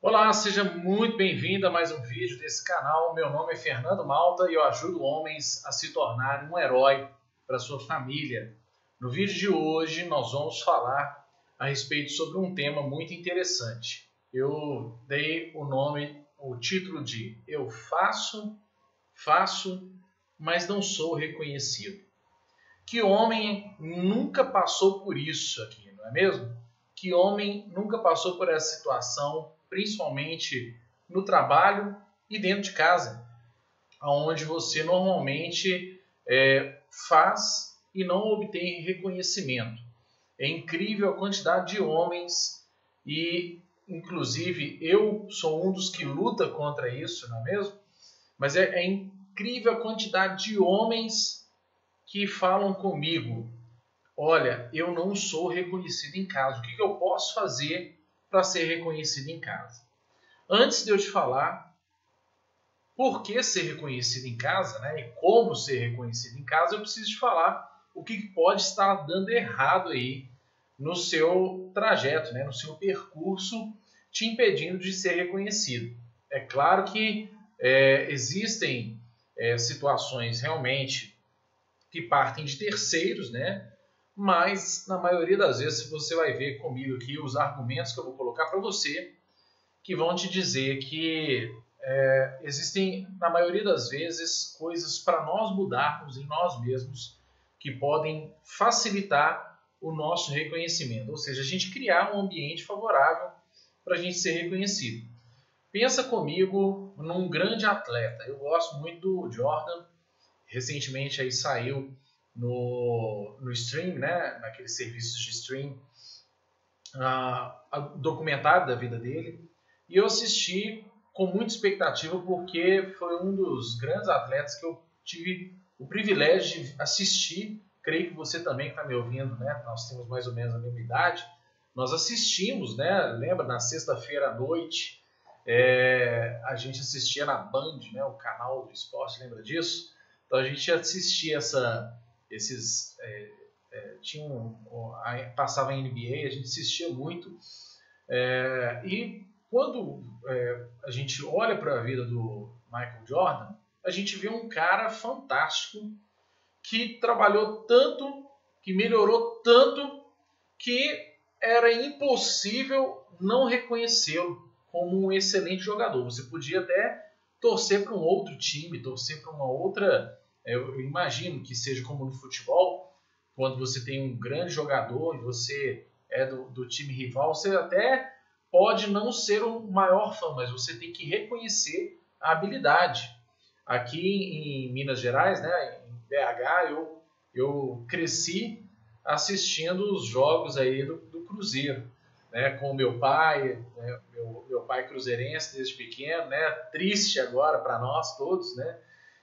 Olá, seja muito bem-vindo a mais um vídeo desse canal. Meu nome é Fernando Malta e eu ajudo homens a se tornarem um herói para sua família. No vídeo de hoje nós vamos falar a respeito sobre um tema muito interessante. Eu dei o nome, o título de Eu faço, faço, mas não sou reconhecido. Que homem nunca passou por isso aqui, não é mesmo? Que homem nunca passou por essa situação principalmente no trabalho e dentro de casa, onde você normalmente é, faz e não obtém reconhecimento. É incrível a quantidade de homens e, inclusive, eu sou um dos que luta contra isso, não é mesmo? Mas é, é incrível a quantidade de homens que falam comigo: olha, eu não sou reconhecido em casa, o que, que eu posso fazer para ser reconhecido em casa. Antes de eu te falar por que ser reconhecido em casa né, e como ser reconhecido em casa, eu preciso te falar o que pode estar dando errado aí no seu trajeto, né, no seu percurso, te impedindo de ser reconhecido. É claro que é, existem é, situações realmente que partem de terceiros, né? Mas na maioria das vezes você vai ver comigo aqui os argumentos que eu vou colocar para você que vão te dizer que é, existem, na maioria das vezes, coisas para nós mudarmos em nós mesmos que podem facilitar o nosso reconhecimento, ou seja, a gente criar um ambiente favorável para a gente ser reconhecido. Pensa comigo num grande atleta. Eu gosto muito do Jordan. Recentemente aí saiu no, no stream, né, naqueles serviços de stream, uh, documentário da vida dele. E eu assisti com muita expectativa porque foi um dos grandes atletas que eu tive o privilégio de assistir. Creio que você também que está me ouvindo, né? Nós temos mais ou menos a mesma idade. Nós assistimos, né? Lembra na sexta-feira à noite é, a gente assistia na Band, né? O canal do esporte, lembra disso? Então a gente assistia essa esses é, é, tinham passava em NBA, a gente assistia muito é, e quando é, a gente olha para a vida do Michael Jordan, a gente vê um cara fantástico que trabalhou tanto, que melhorou tanto, que era impossível não reconhecê-lo como um excelente jogador. Você podia até torcer para um outro time, torcer para uma outra eu imagino que seja como no futebol, quando você tem um grande jogador e você é do, do time rival, você até pode não ser o maior fã, mas você tem que reconhecer a habilidade. Aqui em Minas Gerais, né, em BH, eu, eu cresci assistindo os jogos aí do, do Cruzeiro, né, com meu pai, né, meu, meu pai cruzeirense desde pequeno, né, triste agora para nós todos, né,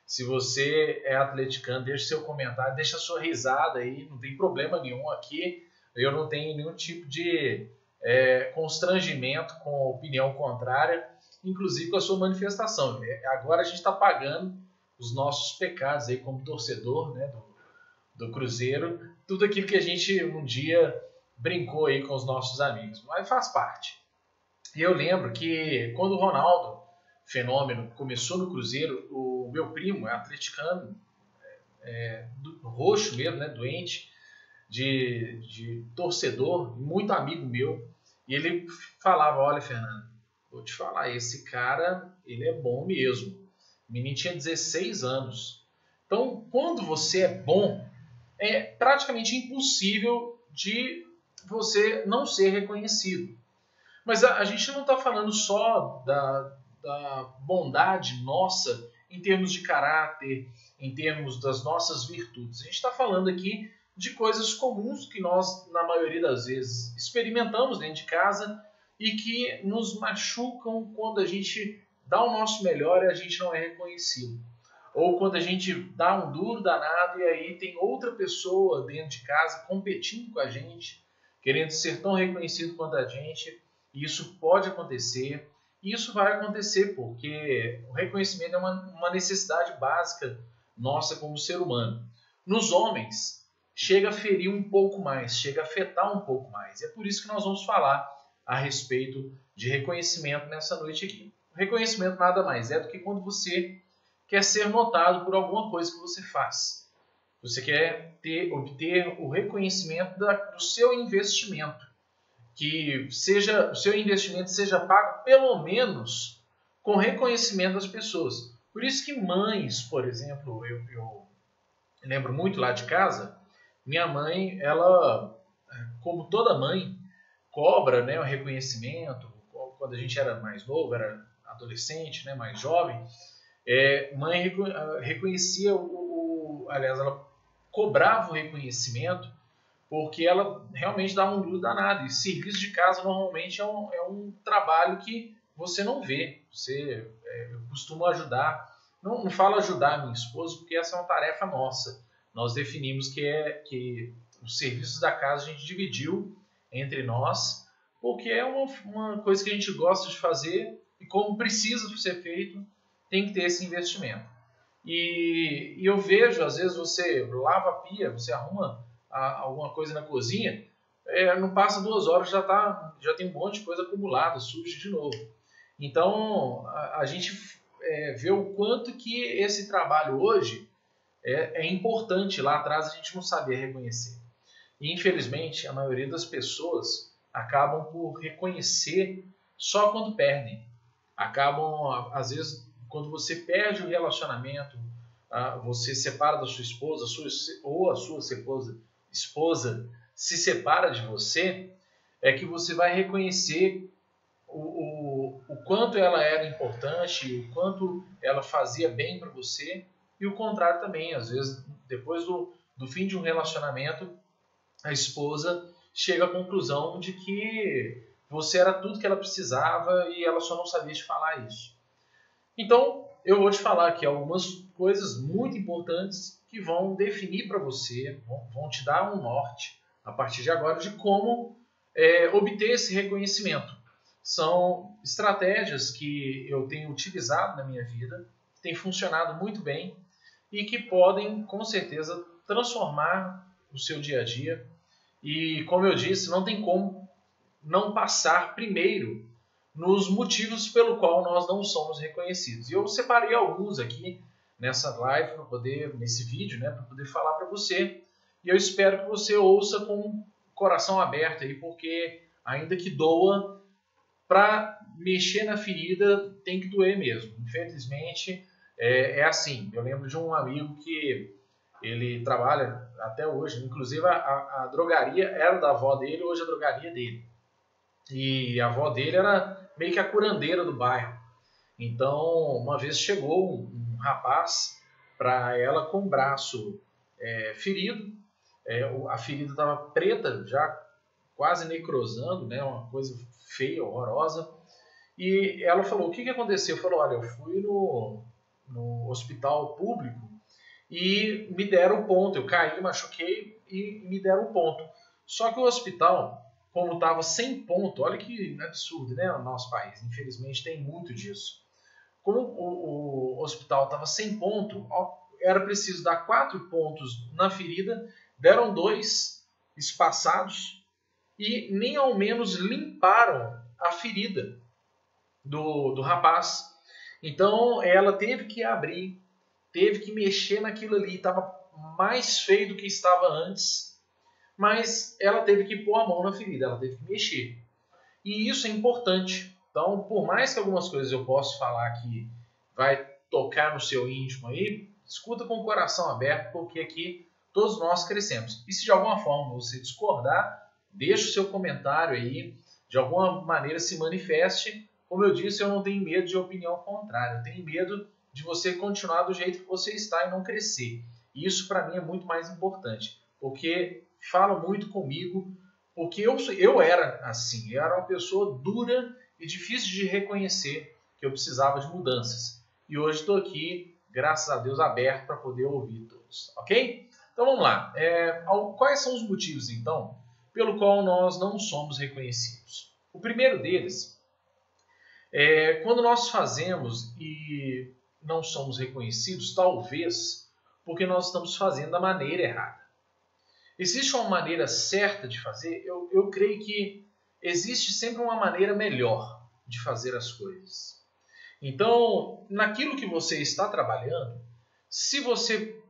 se você é atleticano, deixe seu comentário, deixa sua risada aí, não tem problema nenhum aqui. Eu não tenho nenhum tipo de é, constrangimento com a opinião contrária, inclusive com a sua manifestação. É, agora a gente está pagando os nossos pecados aí como torcedor né, do, do Cruzeiro, tudo aquilo que a gente um dia brincou aí com os nossos amigos, mas faz parte. E eu lembro que quando o Ronaldo, fenômeno, começou no Cruzeiro, o meu primo é atleticano, é, do, roxo mesmo, né, doente, de, de torcedor, muito amigo meu, e ele falava, olha Fernando, vou te falar, esse cara, ele é bom mesmo. O menino tinha 16 anos. Então, quando você é bom, é praticamente impossível de você não ser reconhecido. Mas a, a gente não está falando só da, da bondade nossa em termos de caráter, em termos das nossas virtudes. A gente está falando aqui de coisas comuns que nós, na maioria das vezes, experimentamos dentro de casa e que nos machucam quando a gente dá o nosso melhor e a gente não é reconhecido. Ou quando a gente dá um duro danado e aí tem outra pessoa dentro de casa competindo com a gente, querendo ser tão reconhecido quanto a gente. E isso pode acontecer. Isso vai acontecer porque o reconhecimento é uma, uma necessidade básica nossa como ser humano. Nos homens, chega a ferir um pouco mais, chega a afetar um pouco mais. E é por isso que nós vamos falar a respeito de reconhecimento nessa noite aqui. Reconhecimento nada mais é do que quando você quer ser notado por alguma coisa que você faz. Você quer ter, obter o reconhecimento da, do seu investimento. Que seja o seu investimento seja pago pelo menos com reconhecimento das pessoas. Por isso que mães, por exemplo, eu, eu lembro muito lá de casa, minha mãe, ela, como toda mãe, cobra né, o reconhecimento. Quando a gente era mais novo, era adolescente, né, mais jovem, é, mãe reconhecia o, o, aliás, ela cobrava o reconhecimento porque ela realmente dava um duro danado. E serviço de casa normalmente é um, é um trabalho que você não vê. Você é, eu costumo ajudar. Não, não falo ajudar minha esposa porque essa é uma tarefa nossa. Nós definimos que é que os serviços da casa a gente dividiu entre nós porque é uma, uma coisa que a gente gosta de fazer e como precisa ser feito tem que ter esse investimento. E, e eu vejo, às vezes, você lava a pia, você arruma a, alguma coisa na cozinha, é, não passa duas horas, já, tá, já tem um monte de coisa acumulada, suja de novo. Então, a, a gente é, vê o quanto que esse trabalho hoje é, é importante. Lá atrás a gente não sabia reconhecer. E, infelizmente, a maioria das pessoas acabam por reconhecer só quando perdem. Acabam, às vezes, quando você perde o relacionamento, você separa da sua esposa, ou a sua esposa, esposa se separa de você, é que você vai reconhecer o, o, o quanto ela era importante, o quanto ela fazia bem para você, e o contrário também. Às vezes, depois do, do fim de um relacionamento, a esposa chega à conclusão de que você era tudo que ela precisava e ela só não sabia te falar isso. Então, eu vou te falar aqui algumas coisas muito importantes que vão definir para você, vão, te dar um norte a partir de agora de como é, obter esse reconhecimento. São estratégias que eu tenho utilizado na minha vida, que têm funcionado muito bem e que podem, com certeza, transformar o seu dia a dia. E, como eu disse, não tem como não passar primeiro nos motivos pelo qual nós não somos reconhecidos. E eu separei alguns aqui nessa live para poder nesse vídeo, né, para poder falar para você. E eu espero que você ouça com coração aberto aí, porque ainda que doa, para mexer na ferida tem que doer mesmo. Infelizmente é, é, assim. Eu lembro de um amigo que ele trabalha até hoje, inclusive a, a, drogaria era da avó dele, hoje a drogaria dele. E a avó dele era meio que a curandeira do bairro. Então, uma vez chegou um rapaz para ela com o braço é, ferido, é, a ferida estava preta, já quase necrosando, né, uma coisa feia, horrorosa. E ela falou: O que, que aconteceu? Falou: Olha, eu fui no, no hospital público e me deram um ponto. Eu caí, machuquei e me deram um ponto. Só que o hospital como estava sem ponto, olha que absurdo, né? O nosso país, infelizmente, tem muito disso. Como o, o hospital estava sem ponto, era preciso dar quatro pontos na ferida, deram dois espaçados e nem ao menos limparam a ferida do, do rapaz. Então ela teve que abrir, teve que mexer naquilo ali, estava mais feio do que estava antes mas ela teve que pôr a mão na ferida, ela teve que mexer. E isso é importante. Então, por mais que algumas coisas eu possa falar que vai tocar no seu íntimo aí, escuta com o coração aberto, porque aqui todos nós crescemos. E se de alguma forma você discordar, deixe o seu comentário aí, de alguma maneira se manifeste. Como eu disse, eu não tenho medo de opinião contrária, eu tenho medo de você continuar do jeito que você está e não crescer. E isso para mim é muito mais importante, porque falam muito comigo, porque eu, eu era assim, eu era uma pessoa dura e difícil de reconhecer que eu precisava de mudanças. E hoje estou aqui, graças a Deus, aberto para poder ouvir todos, ok? Então vamos lá. É, quais são os motivos, então, pelo qual nós não somos reconhecidos? O primeiro deles é quando nós fazemos e não somos reconhecidos, talvez porque nós estamos fazendo da maneira errada. Existe uma maneira certa de fazer? Eu, eu creio que existe sempre uma maneira melhor de fazer as coisas. Então, naquilo que você está trabalhando, se você,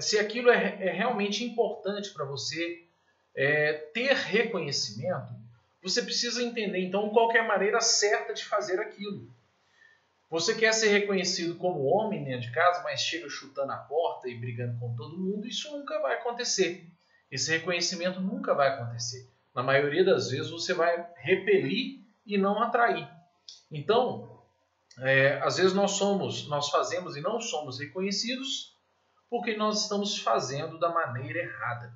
se aquilo é, é realmente importante para você é, ter reconhecimento, você precisa entender então qual é a maneira certa de fazer aquilo. Você quer ser reconhecido como homem dentro de casa, mas chega chutando a porta e brigando com todo mundo, isso nunca vai acontecer. Esse reconhecimento nunca vai acontecer. Na maioria das vezes você vai repelir e não atrair. Então, é, às vezes nós somos, nós fazemos e não somos reconhecidos porque nós estamos fazendo da maneira errada.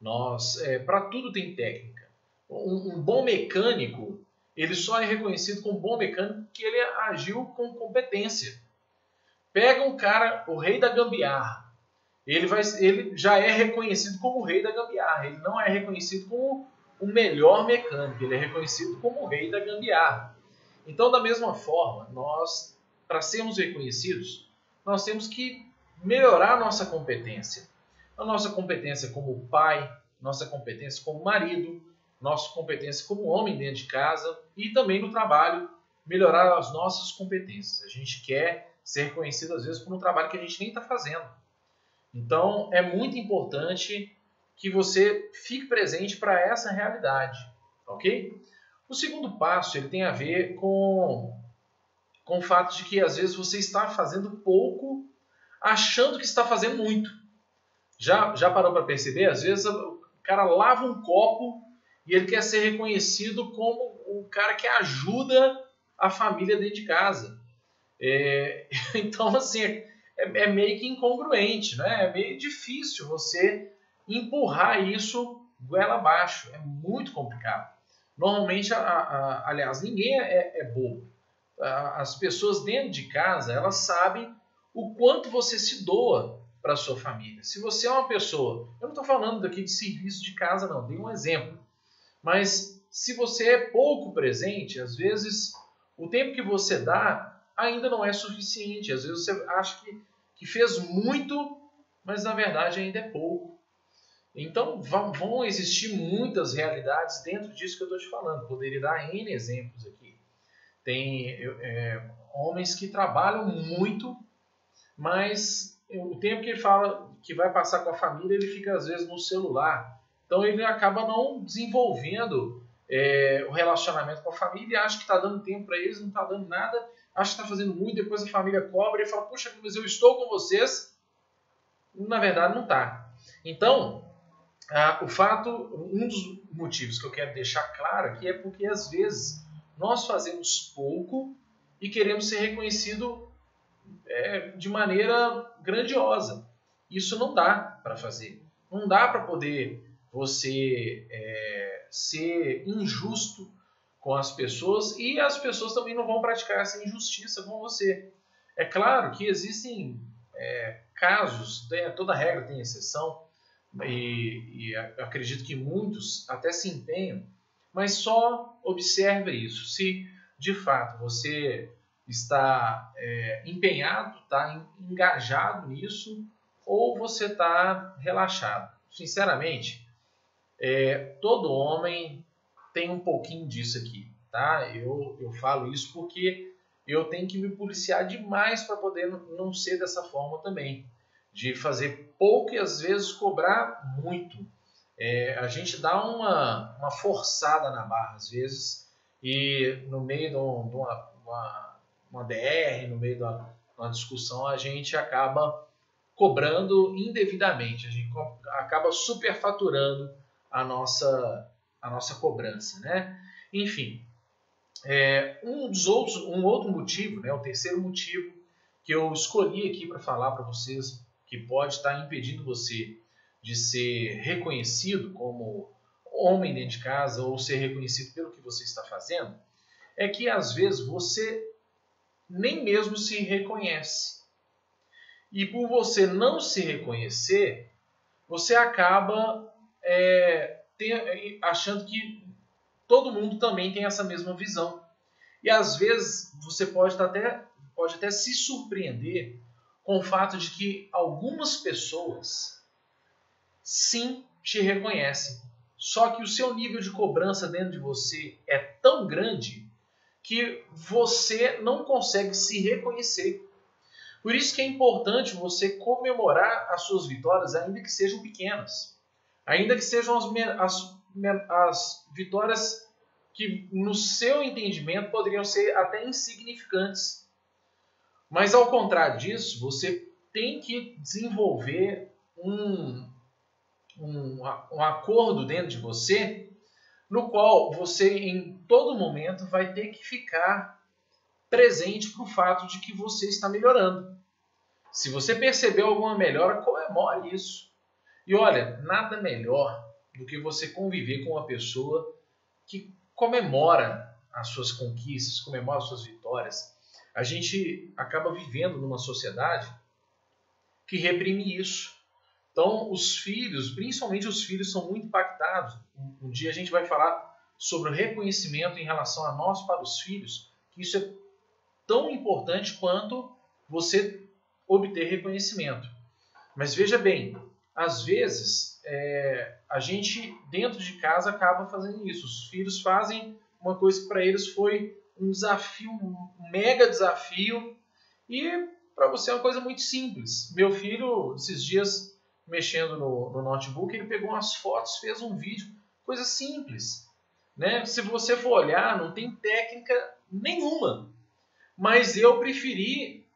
Nós, é, para tudo tem técnica. Um, um bom mecânico ele só é reconhecido como bom mecânico que ele agiu com competência. Pega um cara, o rei da gambiarra. Ele, vai, ele já é reconhecido como o rei da gambiarra. Ele não é reconhecido como o melhor mecânico. Ele é reconhecido como o rei da gambiarra. Então, da mesma forma, nós, para sermos reconhecidos, nós temos que melhorar nossa competência. A nossa competência como pai, nossa competência como marido, nossa competência como homem dentro de casa e também no trabalho, melhorar as nossas competências. A gente quer ser reconhecido às vezes por um trabalho que a gente nem está fazendo. Então é muito importante que você fique presente para essa realidade, ok? O segundo passo ele tem a ver com, com o fato de que às vezes você está fazendo pouco, achando que está fazendo muito. Já, já parou para perceber? Às vezes o cara lava um copo e ele quer ser reconhecido como o cara que ajuda a família dentro de casa. É, então, assim, é, é, meio que incongruente, né? É meio difícil você empurrar isso goela abaixo. É muito complicado. Normalmente, a, a, aliás, ninguém é, é bobo. As pessoas dentro de casa, elas sabem o quanto você se doa para sua família. Se você é uma pessoa, eu não estou falando aqui de serviço de casa, não, dei um exemplo. Mas se você é pouco presente, às vezes o tempo que você dá ainda não é suficiente. Às vezes você acha que, que fez muito, mas na verdade ainda é pouco. Então vão existir muitas realidades dentro disso que eu estou te falando. Poderia dar N exemplos aqui. Tem é, homens que trabalham muito, mas o tempo que ele fala que vai passar com a família, ele fica às vezes no celular então ele acaba não desenvolvendo é, o relacionamento com a família, acha que está dando tempo para eles, não está dando nada, acha que está fazendo muito, depois a família cobra e fala, puxa, mas eu estou com vocês. Na verdade, não está. Então, o fato, um dos motivos que eu quero deixar claro aqui é porque às vezes nós fazemos pouco e queremos ser reconhecido é, de maneira grandiosa. Isso não dá para fazer. Não dá para poder você é, ser injusto com as pessoas e as pessoas também não vão praticar essa injustiça com você. É claro que existem é, casos, tem, toda regra tem exceção, e, e acredito que muitos até se empenham, mas só observe isso. Se de fato você está é, empenhado, está engajado nisso, ou você está relaxado. Sinceramente, é, todo homem tem um pouquinho disso aqui, tá? Eu, eu falo isso porque eu tenho que me policiar demais para poder não ser dessa forma também, de fazer pouco e às vezes cobrar muito. É, a gente dá uma, uma forçada na barra às vezes e no meio de uma, uma, uma DR, no meio de uma, uma discussão, a gente acaba cobrando indevidamente, a gente acaba superfaturando a nossa, a nossa cobrança. Né? Enfim, é, um, dos outros, um outro motivo, né, o terceiro motivo que eu escolhi aqui para falar para vocês, que pode estar impedindo você de ser reconhecido como homem dentro de casa ou ser reconhecido pelo que você está fazendo, é que às vezes você nem mesmo se reconhece. E por você não se reconhecer, você acaba é, tem, achando que todo mundo também tem essa mesma visão. E às vezes você pode até, pode até se surpreender com o fato de que algumas pessoas sim te reconhecem, Só que o seu nível de cobrança dentro de você é tão grande que você não consegue se reconhecer. Por isso que é importante você comemorar as suas vitórias, ainda que sejam pequenas. Ainda que sejam as, as, as vitórias que, no seu entendimento, poderiam ser até insignificantes. Mas, ao contrário disso, você tem que desenvolver um, um, um acordo dentro de você no qual você em todo momento vai ter que ficar presente para o fato de que você está melhorando. Se você percebeu alguma melhora, comemore isso. E olha, nada melhor do que você conviver com uma pessoa que comemora as suas conquistas, comemora as suas vitórias. A gente acaba vivendo numa sociedade que reprime isso. Então, os filhos, principalmente os filhos, são muito impactados. Um, dia a gente vai falar sobre o reconhecimento em relação a nós para os filhos, que isso é tão importante quanto você obter reconhecimento. Mas veja bem, às vezes é, a gente dentro de casa acaba fazendo isso. Os filhos fazem uma coisa que para eles foi um desafio, um mega desafio, e para você é uma coisa muito simples. Meu filho, esses dias, mexendo no, no notebook, ele pegou umas fotos, fez um vídeo, coisa simples. Né? Se você for olhar, não tem técnica nenhuma. Mas eu preferi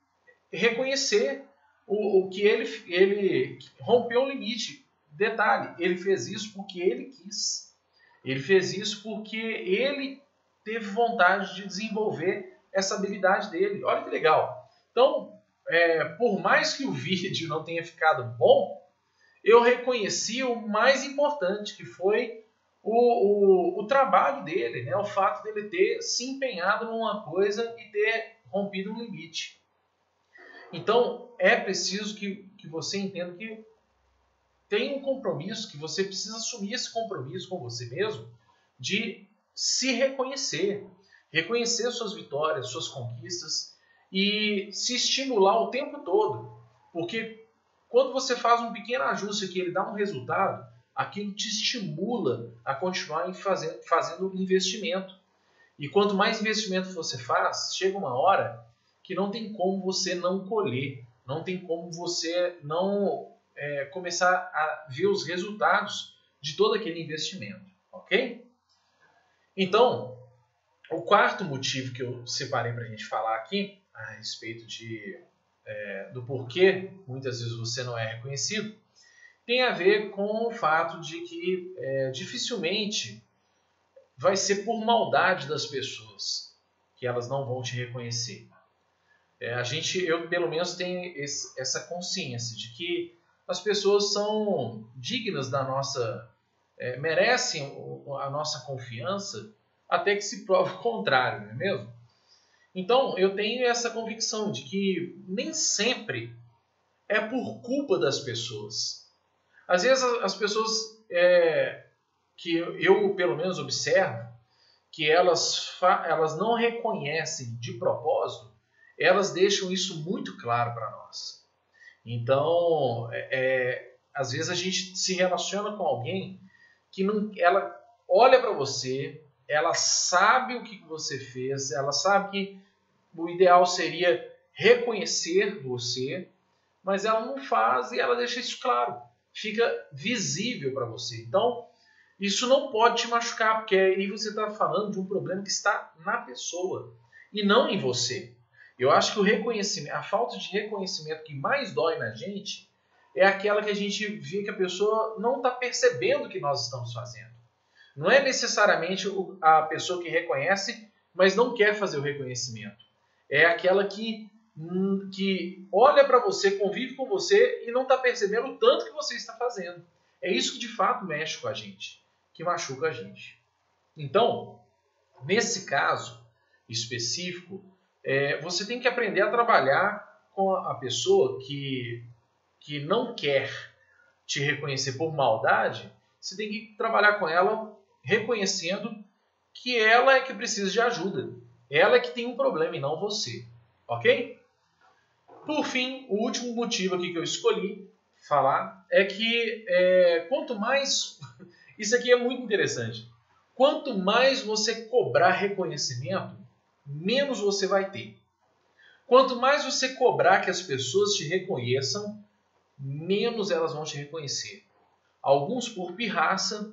reconhecer o, o que ele, ele rompeu o limite. Detalhe, ele fez isso porque ele quis. Ele fez isso porque ele teve vontade de desenvolver essa habilidade dele. Olha que legal. Então, é, por mais que o vídeo não tenha ficado bom, eu reconheci o mais importante, que foi o, o, o trabalho dele, né? o fato dele ter se empenhado numa coisa e ter rompido um limite. Então, é preciso que, que você entenda que tem um compromisso, que você precisa assumir esse compromisso com você mesmo de se reconhecer, reconhecer suas vitórias, suas conquistas e se estimular o tempo todo. Porque quando você faz um pequeno ajuste que ele dá um resultado, aquilo te estimula a continuar fazendo, fazendo investimento. E quanto mais investimento você faz, chega uma hora que não tem como você não colher, não tem como você não é, começar a ver os resultados de todo aquele investimento, ok? Então, o quarto motivo que eu separei para a gente falar aqui a respeito de é, do porquê muitas vezes você não é reconhecido, tem a ver com o fato de que é, dificilmente vai ser por maldade das pessoas que elas não vão te reconhecer. É, a gente, eu pelo menos tenho esse, essa consciência de que as pessoas são dignas da nossa, é, merecem a nossa confiança até que se prove o contrário, não é mesmo? Então, eu tenho essa convicção de que nem sempre é por culpa das pessoas. Às vezes, as pessoas é, que eu, pelo menos, observo, que elas, elas não reconhecem de propósito, elas deixam isso muito claro para nós. Então, é, é, às vezes a gente se relaciona com alguém que não, ela olha para você, ela sabe o que você fez, ela sabe que o ideal seria reconhecer você, mas ela não faz e ela deixa isso claro, fica visível para você. Então, isso não pode te machucar, porque aí você está falando de um problema que está na pessoa e não em você. Eu acho que o reconhecimento, a falta de reconhecimento que mais dói na gente é aquela que a gente vê que a pessoa não está percebendo o que nós estamos fazendo. Não é necessariamente a pessoa que reconhece, mas não quer fazer o reconhecimento é aquela que, hum, que olha para você, convive com você e não está percebendo o tanto que você está fazendo. É isso que de fato mexe com a gente, que machuca a gente. Então, nesse caso específico, é, você tem que aprender a trabalhar com a pessoa que, que não quer te reconhecer por maldade. Você tem que trabalhar com ela reconhecendo que ela é que precisa de ajuda. Ela é que tem um problema e não você. Ok? Por fim, o último motivo aqui que eu escolhi falar é que é, quanto mais Isso aqui é muito interessante. Quanto mais você cobrar reconhecimento, menos você vai ter. Quanto mais você cobrar que as pessoas te reconheçam, menos elas vão te reconhecer. Alguns por pirraça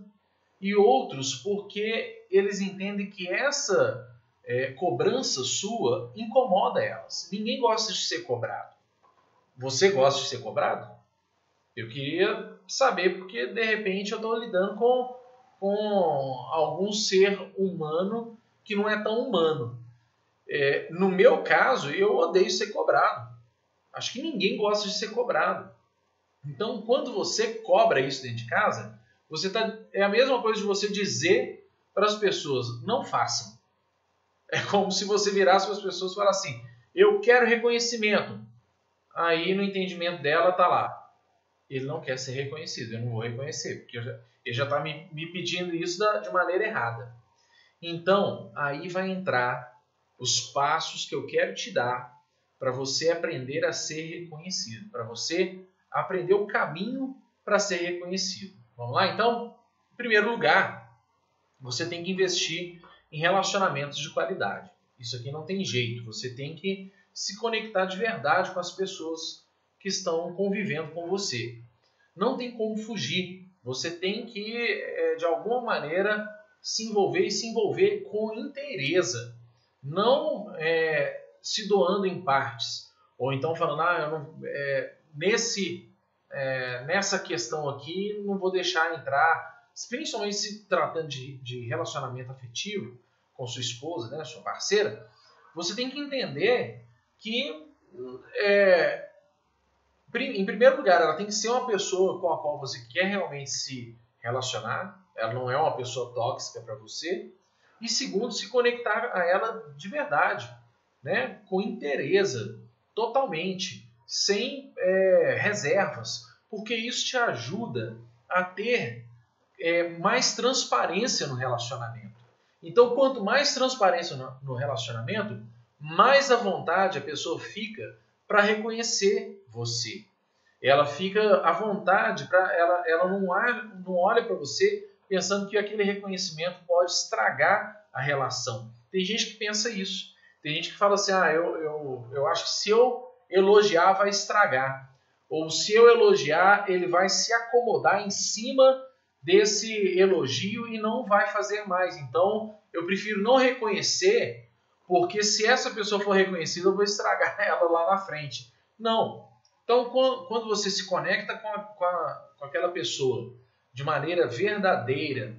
e outros porque eles entendem que essa é, cobrança sua incomoda elas. Ninguém gosta de ser cobrado. Você gosta de ser cobrado? Eu queria saber porque de repente eu estou lidando com, com algum ser humano que não é tão humano. É, no meu caso, eu odeio ser cobrado. Acho que ninguém gosta de ser cobrado. Então, quando você cobra isso dentro de casa, você tá, é a mesma coisa de você dizer para as pessoas: não façam. É como se você virasse para as pessoas e falasse assim: eu quero reconhecimento. Aí, no entendimento dela, tá lá. Ele não quer ser reconhecido, eu não vou reconhecer, porque ele já está me, me pedindo isso da, de maneira errada. Então, aí vai entrar os passos que eu quero te dar para você aprender a ser reconhecido, para você aprender o caminho para ser reconhecido. Vamos lá então? Em primeiro lugar, você tem que investir em relacionamentos de qualidade. Isso aqui não tem jeito, você tem que se conectar de verdade com as pessoas que estão convivendo com você. Não tem como fugir, você tem que, eh, de alguma maneira, se envolver e se envolver com inteireza não é, se doando em partes, ou então falando, ah, não, é, nesse, é, nessa questão aqui não vou deixar entrar, principalmente se tratando de, de relacionamento afetivo com sua esposa, né, sua parceira, você tem que entender que, é, em primeiro lugar, ela tem que ser uma pessoa com a qual você quer realmente se relacionar, ela não é uma pessoa tóxica para você, e segundo, se conectar a ela de verdade, né? com interesse, totalmente, sem é, reservas, porque isso te ajuda a ter é, mais transparência no relacionamento. Então, quanto mais transparência no, relacionamento, mais à vontade a pessoa fica para reconhecer você. Ela fica à vontade para ela, ela não, não olha para você pensando que aquele reconhecimento pode estragar a relação. Tem gente que pensa isso. Tem gente que fala assim: ah, eu, eu, eu acho que se eu elogiar vai estragar. Ou se eu elogiar, ele vai se acomodar em cima desse elogio e não vai fazer mais. Então, eu prefiro não reconhecer, porque se essa pessoa for reconhecida, eu vou estragar ela lá na frente. Não. Então, quando você se conecta com, a, com, a, com aquela pessoa de maneira verdadeira,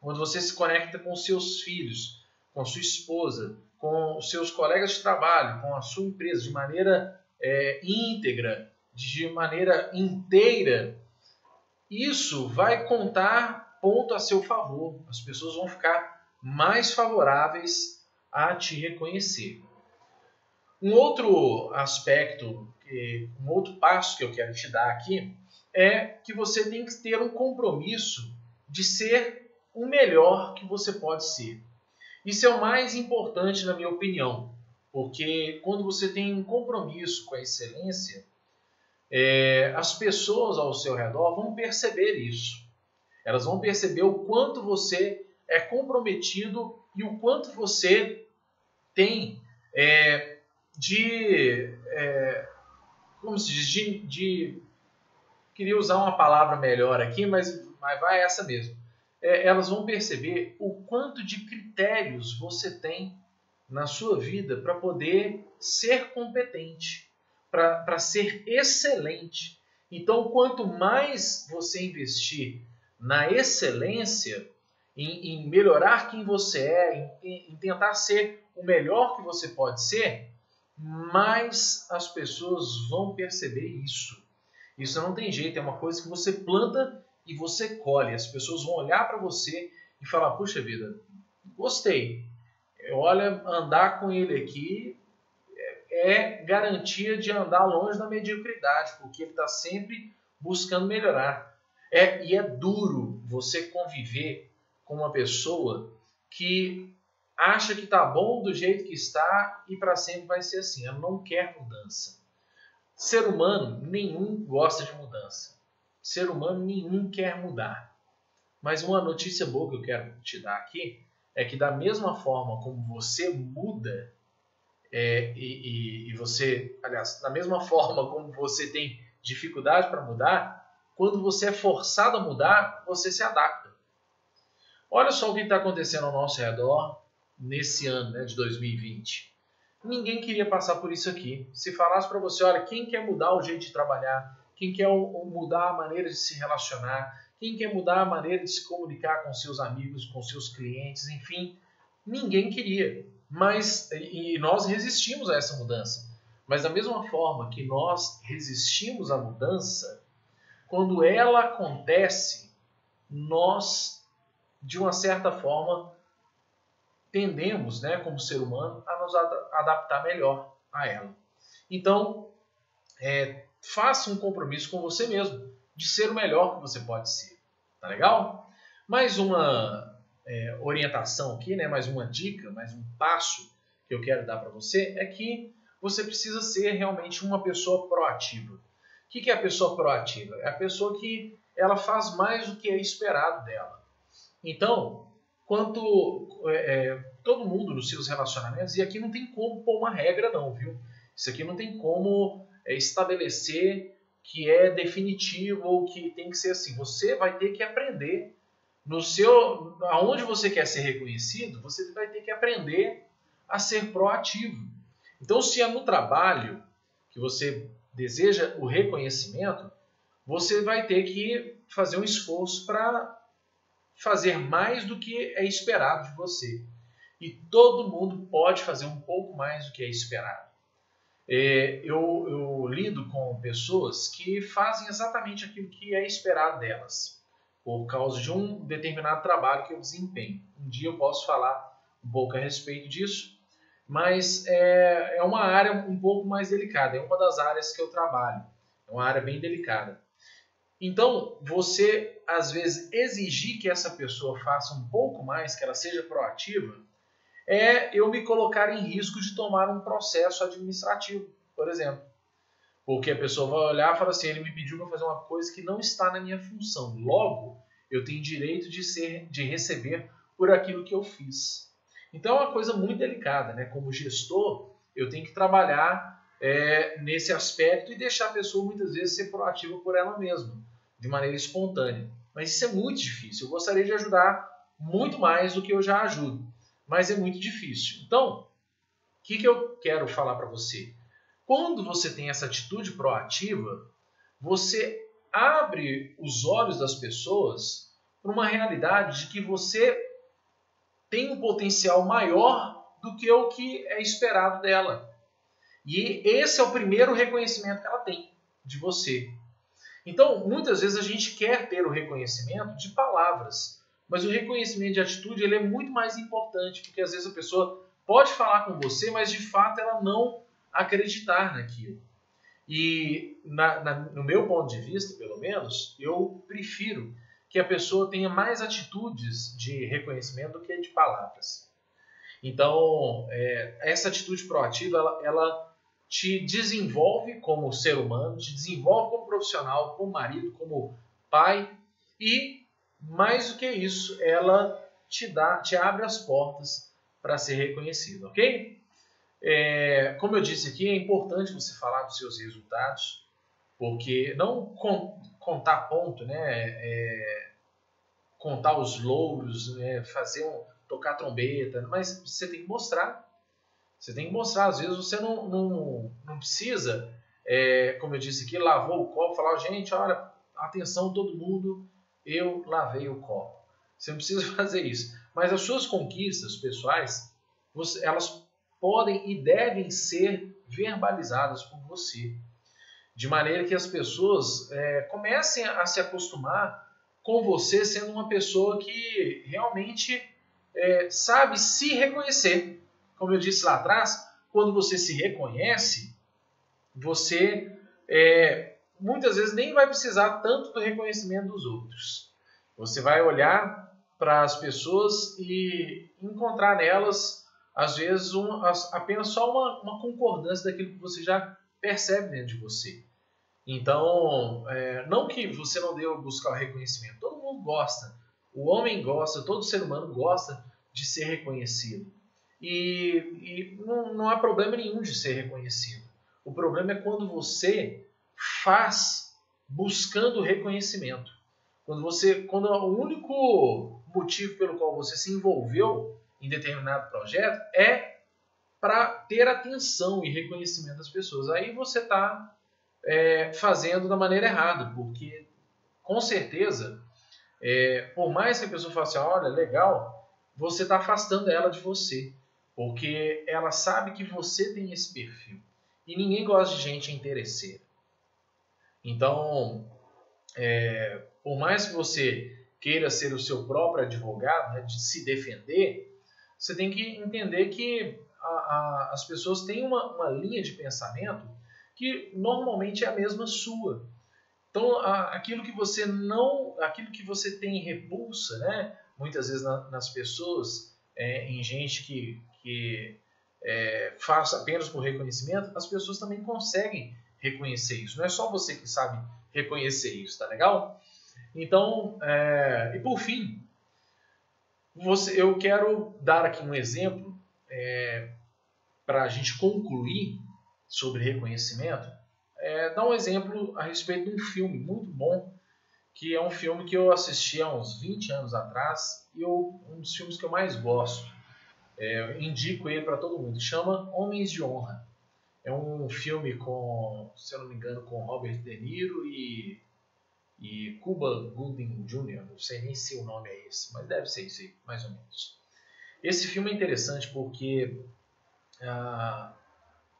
quando você se conecta com seus filhos, com sua esposa, com os seus colegas de trabalho, com a sua empresa de maneira é, íntegra, de maneira inteira, isso vai contar ponto a seu favor. As pessoas vão ficar mais favoráveis a te reconhecer. Um outro aspecto, um outro passo que eu quero te dar aqui é que você tem que ter um compromisso de ser o melhor que você pode ser. Isso é o mais importante, na minha opinião, porque quando você tem um compromisso com a excelência, é, as pessoas ao seu redor vão perceber isso. Elas vão perceber o quanto você é comprometido e o quanto você tem é, de, é, como se diz, de, de queria usar uma palavra melhor aqui, mas, mas vai essa mesmo. É, elas vão perceber o quanto de critérios você tem na sua vida para poder ser competente, para ser excelente. Então, quanto mais você investir na excelência, em, em melhorar quem você é, em, em tentar ser o melhor que você pode ser, mais as pessoas vão perceber isso. Isso não tem jeito, é uma coisa que você planta e você colhe. As pessoas vão olhar para você e falar: puxa vida, gostei. Olha, andar com ele aqui é, é garantia de andar longe da mediocridade, porque ele está sempre buscando melhorar. É, e é duro você conviver com uma pessoa que acha que está bom do jeito que está e para sempre vai ser assim. Ela não quer mudança. Ser humano nenhum gosta de mudança. Ser humano nenhum quer mudar. Mas uma notícia boa que eu quero te dar aqui é que da mesma forma como você muda é, e, e, e, você, aliás, da mesma forma como você tem dificuldade para mudar, quando você é forçado a mudar, você se adapta. Olha só o que está acontecendo ao nosso redor nesse ano né, de 2020. Ninguém queria passar por isso aqui. Se falasse para você, olha, quem quer mudar o jeito de trabalhar, quem quer mudar a maneira de se relacionar, quem quer mudar a maneira de se comunicar com seus amigos, com seus clientes, enfim, ninguém queria. Mas e nós resistimos a essa mudança. Mas da mesma forma que nós resistimos à mudança, quando ela acontece, nós de uma certa forma tendemos, né, como ser humano, a nos adaptar melhor a ela. Então, é, faça um compromisso com você mesmo de ser o melhor que você pode ser. Tá legal? Mais uma é, orientação aqui, né? mais uma dica, mais um passo que eu quero dar para você é que você precisa ser realmente uma pessoa proativa. O que é a pessoa proativa? É a pessoa que ela faz mais do que é esperado dela. Então, quanto é, é, todo mundo nos seus relacionamentos, e aqui não tem como pôr uma regra não, viu? Isso aqui não tem como estabelecer que é definitivo ou que tem que ser assim. Você vai ter que aprender no seu, aonde você quer ser reconhecido, você vai ter que aprender a ser proativo. Então, se é no trabalho que você deseja o reconhecimento, você vai ter que fazer um esforço para fazer mais do que é esperado de você. E todo mundo pode fazer um pouco mais do que é esperado. É, eu, eu lido com pessoas que fazem exatamente aquilo que é esperado delas, por causa de um determinado trabalho que eu desempenho. Um dia eu posso falar um pouco a respeito disso, mas é, é uma área um pouco mais delicada, é uma das áreas que eu trabalho, é uma área bem delicada. Então, você às vezes exigir que essa pessoa faça um pouco mais, que ela seja proativa, é eu me colocar em risco de tomar um processo administrativo, por exemplo. Porque a pessoa vai olhar e falar assim, ele me pediu para fazer uma coisa que não está na minha função. Logo, eu tenho direito de ser, de receber por aquilo que eu fiz. Então é uma coisa muito delicada, né? Como gestor, eu tenho que trabalhar é, nesse aspecto e deixar a pessoa muitas vezes ser proativa por ela mesma de maneira espontânea. Mas isso é muito difícil. Eu gostaria de ajudar muito mais do que eu já ajudo, mas é muito difícil. Então, o que, que eu quero falar para você? Quando você tem essa atitude proativa, você abre os olhos das pessoas para uma realidade de que você tem um potencial maior do que o que é esperado dela. E esse é o primeiro reconhecimento que ela tem de você. Então, muitas vezes a gente quer ter o reconhecimento de palavras, mas o reconhecimento de atitude ele é muito mais importante, porque às vezes a pessoa pode falar com você, mas de fato ela não acreditar naquilo. E na, na, no meu ponto de vista, pelo menos, eu prefiro que a pessoa tenha mais atitudes de reconhecimento do que de palavras. Então, é, essa atitude proativa, ela, ela te desenvolve como ser humano, te desenvolve como profissional, como marido, como pai e mais do que isso, ela te dá, te abre as portas para ser reconhecido, ok? É, como eu disse aqui, é importante você falar dos seus resultados, porque não con contar ponto, né? É, contar os louros, né? fazer um, tocar trombeta, mas você tem que mostrar você tem que mostrar, às vezes você não, não, não precisa, é, como eu disse aqui, lavou o copo, falar, gente, olha, atenção todo mundo, eu lavei o copo. Você não precisa fazer isso. Mas as suas conquistas pessoais, você, elas podem e devem ser verbalizadas por você. De maneira que as pessoas é, comecem a se acostumar com você sendo uma pessoa que realmente é, sabe se reconhecer como eu disse lá atrás, quando você se reconhece, você é, muitas vezes nem vai precisar tanto do reconhecimento dos outros. Você vai olhar para as pessoas e encontrar nelas, às vezes, um, apenas só uma, uma, concordância daquilo que você já percebe dentro de você. Então, é, não que você não deva buscar o reconhecimento, todo mundo gosta. O homem gosta, todo ser humano gosta de ser reconhecido. E, e não, não há problema nenhum de ser reconhecido. O problema é quando você faz buscando reconhecimento. Quando você, quando o único motivo pelo qual você se envolveu em determinado projeto é para ter atenção e reconhecimento das pessoas. Aí você está é, fazendo da maneira errada, porque com certeza, é, por mais que a pessoa faça, assim, olha, legal, você está afastando ela de você, porque ela sabe que você tem esse perfil. E ninguém gosta de gente interesseira. Então, é, por mais que você queira ser o seu próprio advogado, né, de se defender, você tem que entender que a, a, as pessoas têm uma, uma linha de pensamento que normalmente é a mesma sua. Então, a, aquilo que você não, aquilo que você tem repulsa, né, muitas vezes na, nas pessoas, é, em gente que, que é, faz apenas por reconhecimento, as pessoas também conseguem reconhecer isso. Não é só você que sabe reconhecer isso, tá legal? Então, é, e por fim, você, eu quero dar aqui um exemplo é, para a gente concluir sobre reconhecimento. É, dar um exemplo a respeito de um filme muito bom, que é um filme que eu assisti há uns 20 anos atrás e eu, um dos filmes que eu mais gosto. É, indico ele para todo mundo. Chama Homens de Honra. É um filme com, se eu não me engano, com Robert De Niro e e Cuba Gooding Jr., não sei nem se o nome é esse, mas deve ser isso aí, mais ou menos. Esse filme é interessante porque ah,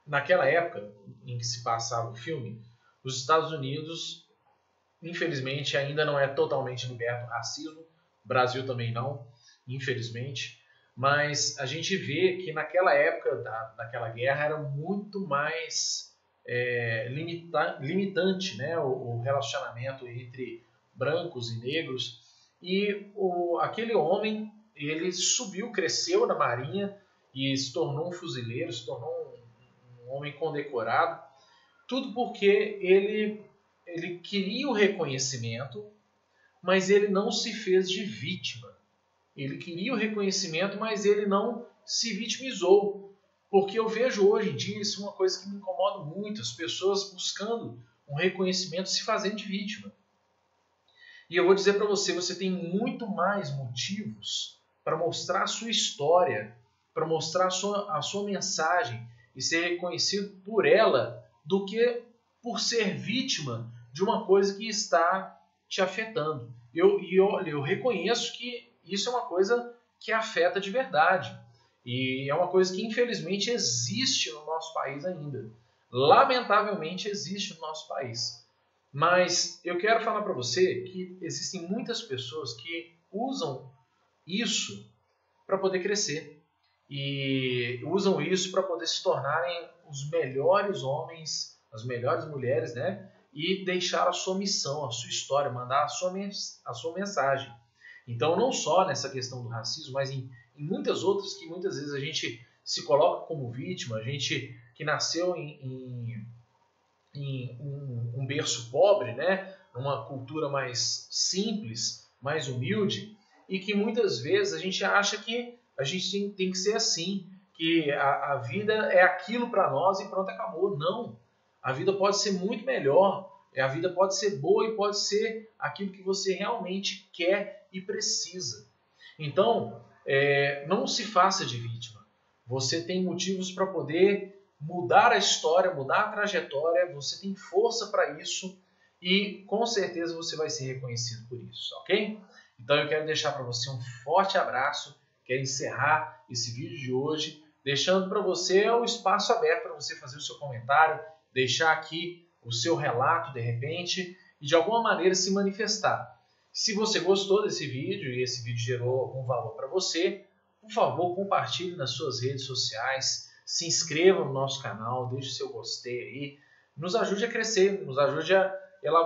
naquela época em que se passava o filme, os Estados Unidos, infelizmente, ainda não é totalmente liberto do racismo, Brasil também não, infelizmente, mas a gente vê que naquela época da, daquela guerra era muito mais é, limita, limitante né, o, o, relacionamento entre brancos e negros. E o, aquele homem, ele subiu, cresceu na marinha e se tornou um fuzileiro, se tornou um, um homem condecorado. Tudo porque ele, ele queria o reconhecimento, mas ele não se fez de vítima. Ele queria o reconhecimento, mas ele não se vitimizou. Porque eu vejo hoje em dia isso é uma coisa que me incomoda muito, as pessoas buscando um reconhecimento se fazendo de vítima. E eu vou dizer para você, você tem muito mais motivos para mostrar a sua história, para mostrar a sua, a sua mensagem e ser reconhecido por ela do que por ser vítima de uma coisa que está te afetando. Eu, e olha, eu reconheço que isso é uma coisa que afeta de verdade. E é uma coisa que infelizmente existe no nosso país ainda. Lamentavelmente existe no nosso país. Mas eu quero falar para você que existem muitas pessoas que usam isso para poder crescer e usam isso para poder se tornarem os melhores homens, as melhores mulheres, né? E deixar a sua missão, a sua história, mandar a sua, a sua mensagem. Então, não só nessa questão do racismo, mas em e muitas outras que muitas vezes a gente se coloca como vítima, a gente que nasceu em, em, em um, um, berço pobre, né, numa cultura mais simples, mais humilde, e que muitas vezes a gente acha que a gente tem, tem que ser assim, que a, a vida é aquilo para nós e pronto, acabou. Não. A vida pode ser muito melhor, a vida pode ser boa e pode ser aquilo que você realmente quer e precisa. Então, é, não se faça de vítima. Você tem motivos para poder mudar a história, mudar a trajetória, você tem força para isso e com certeza você vai ser reconhecido por isso, ok? Então eu quero deixar para você um forte abraço, quero encerrar esse vídeo de hoje, deixando para você o espaço aberto para você fazer o seu comentário, deixar aqui o seu relato de repente e de alguma maneira se manifestar. Se você gostou desse vídeo e esse vídeo gerou algum valor para você, por favor, compartilhe nas suas redes sociais, se inscreva no nosso canal, deixe seu gostei aí, nos ajude a crescer, nos ajude a elaborar